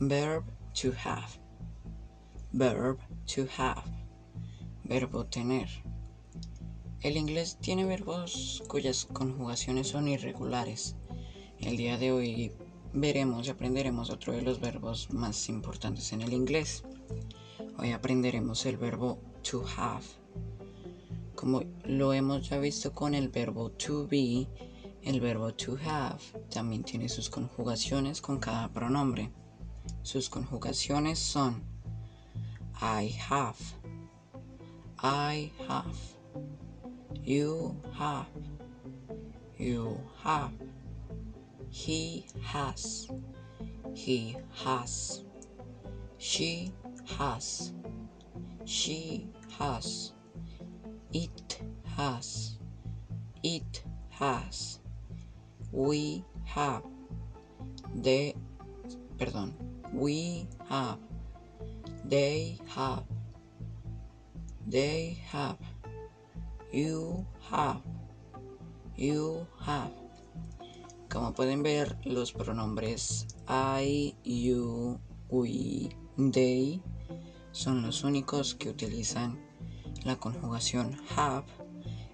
Verb to have. Verb to have. Verbo tener. El inglés tiene verbos cuyas conjugaciones son irregulares. El día de hoy veremos y aprenderemos otro de los verbos más importantes en el inglés. Hoy aprenderemos el verbo to have. Como lo hemos ya visto con el verbo to be, el verbo to have también tiene sus conjugaciones con cada pronombre. Sus conjugaciones son I have, I have, you have, you have, he has, he has, she has, she has, it has, it has, we have, they, perdón, we have, they have, they have, you have, you have. Como pueden ver, los pronombres I, you, we, they son los únicos que utilizan la conjugación have,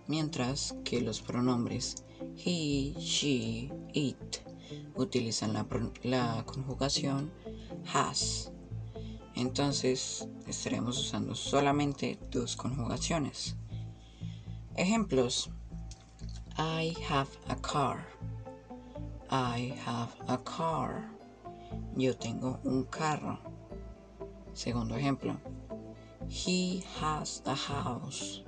mientras que los pronombres he, she, it utilizan la, la conjugación has. Entonces estaremos usando solamente dos conjugaciones. Ejemplos. I have a car. I have a car. Yo tengo un carro. Segundo ejemplo. He has a house.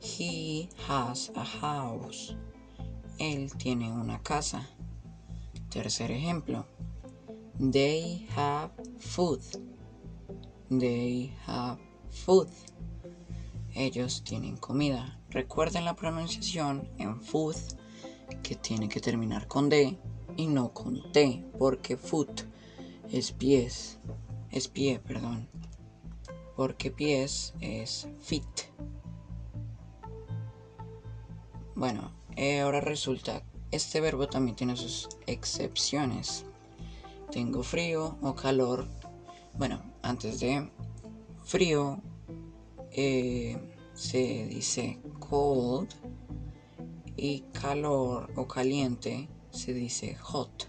He has a house. Él tiene una casa. Tercer ejemplo. They have food. They have food. Ellos tienen comida. Recuerden la pronunciación en food que tiene que terminar con D y no con T porque foot es pies. Es pie, perdón. Porque pies es fit. Bueno, eh, ahora resulta, este verbo también tiene sus excepciones. Tengo frío o calor. Bueno, antes de frío eh, se dice cold y calor o caliente se dice hot.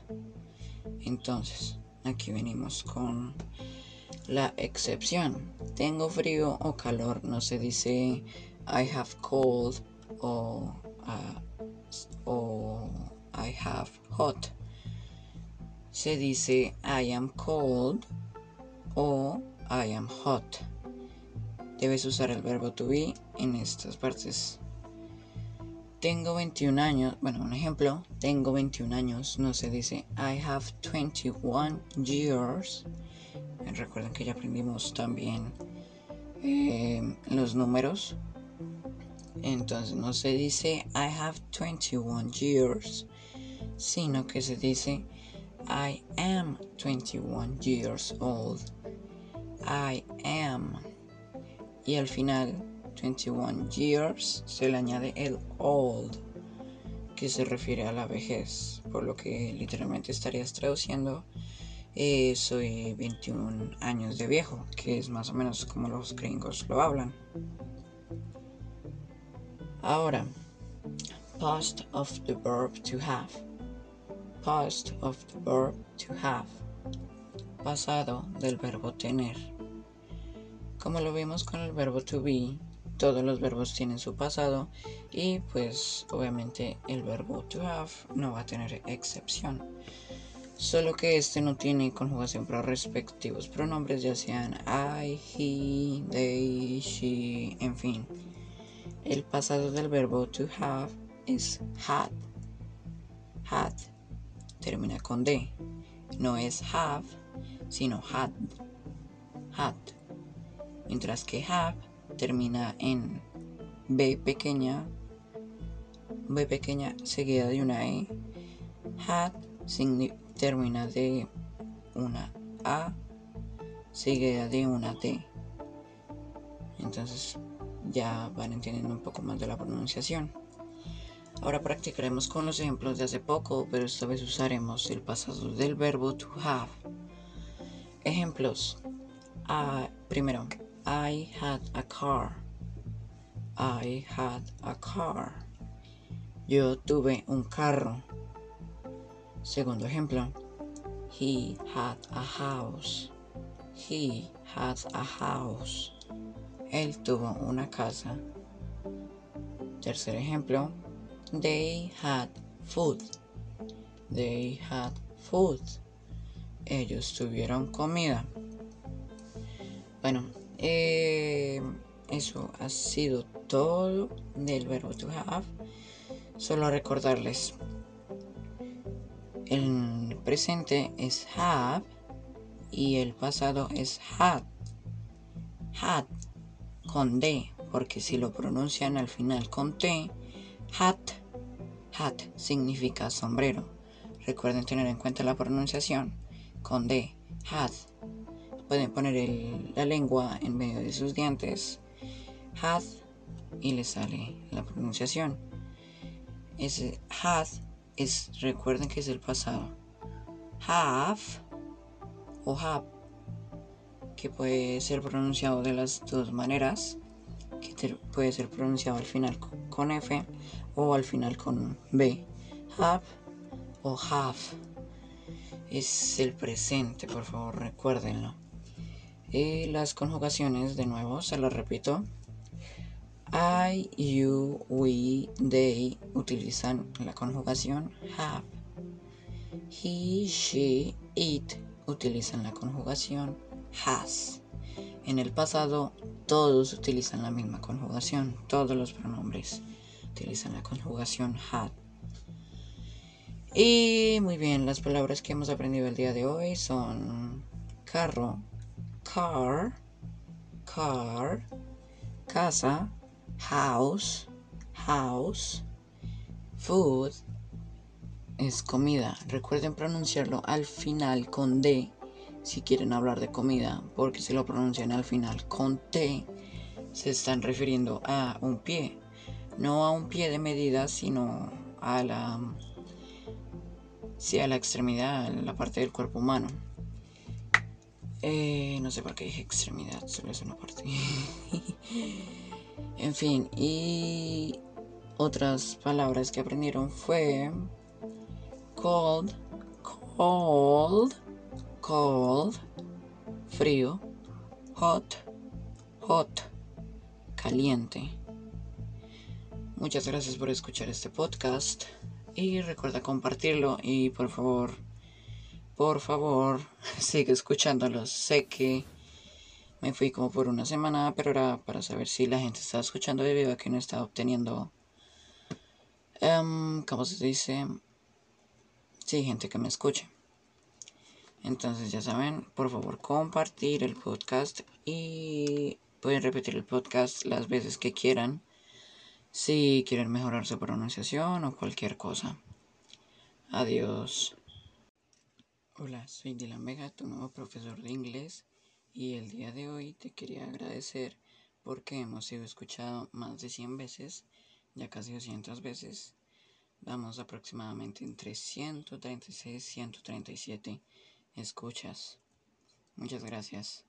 Entonces, aquí venimos con la excepción. Tengo frío o calor, no se dice I have cold o, uh, o I have hot. Se dice I am cold o I am hot. Debes usar el verbo to be en estas partes. Tengo 21 años, bueno, un ejemplo, tengo 21 años, no se dice I have 21 years. Recuerden que ya aprendimos también eh, los números. Entonces no se dice I have 21 years, sino que se dice I am 21 years old. I am. Y al final, 21 years, se le añade el old, que se refiere a la vejez, por lo que literalmente estarías traduciendo eh, soy 21 años de viejo, que es más o menos como los gringos lo hablan. Ahora, past of the verb to have. Past of the verb to have. Pasado del verbo tener. Como lo vimos con el verbo to be, todos los verbos tienen su pasado y pues obviamente el verbo to have no va a tener excepción solo que este no tiene conjugación para respectivos pronombres, ya sean I, he, they, she, en fin. El pasado del verbo to have es had. Had termina con D. No es have, sino had. Had. Mientras que have termina en B pequeña, B pequeña seguida de una E. Had termina de una A seguida de una T. Entonces ya van entendiendo un poco más de la pronunciación. Ahora practicaremos con los ejemplos de hace poco, pero esta vez usaremos el pasado del verbo to have. Ejemplos. Primero, I had a car. I had a car. Yo tuve un carro. Segundo ejemplo. He had a house. He had a house. Él tuvo una casa. Tercer ejemplo. They had food. They had food. Ellos tuvieron comida. Bueno, eh, eso ha sido todo del verbo to have. Solo recordarles. El presente es have y el pasado es had. Had con D, porque si lo pronuncian al final con T, hat, hat significa sombrero. Recuerden tener en cuenta la pronunciación con D, hat. Pueden poner la lengua en medio de sus dientes, hat, y les sale la pronunciación. Ese had es, recuerden que es el pasado. Have o have, que puede ser pronunciado de las dos maneras, que puede ser pronunciado al final con F o al final con B. Have o have. Es el presente, por favor, recuérdenlo. Y las conjugaciones, de nuevo, se las repito. I, you, we, they utilizan la conjugación have. He, she, it utilizan la conjugación has. En el pasado todos utilizan la misma conjugación, todos los pronombres utilizan la conjugación had. Y muy bien, las palabras que hemos aprendido el día de hoy son carro, car, car, casa, house, house, food, es comida. Recuerden pronunciarlo al final con D si quieren hablar de comida, porque si lo pronuncian al final con T, se están refiriendo a un pie. No a un pie de medida, sino a la, sí, a la extremidad, a la parte del cuerpo humano. Eh, no sé por qué dije extremidad, solo es una parte. En fin, y otras palabras que aprendieron fue cold, cold, cold, frío, hot, hot, caliente. Muchas gracias por escuchar este podcast y recuerda compartirlo y por favor, por favor, sigue escuchándolos. Sé que me fui como por una semana, pero era para saber si la gente estaba escuchando debido a que no estaba obteniendo, um, ¿cómo se dice? Sí, gente que me escuche. Entonces ya saben, por favor compartir el podcast y pueden repetir el podcast las veces que quieran si quieren mejorar su pronunciación o cualquier cosa. Adiós. Hola, soy Dylan Vega, tu nuevo profesor de inglés y el día de hoy te quería agradecer porque hemos sido escuchados más de 100 veces, ya casi 200 veces. Vamos aproximadamente entre 136 y 137 escuchas. Muchas gracias.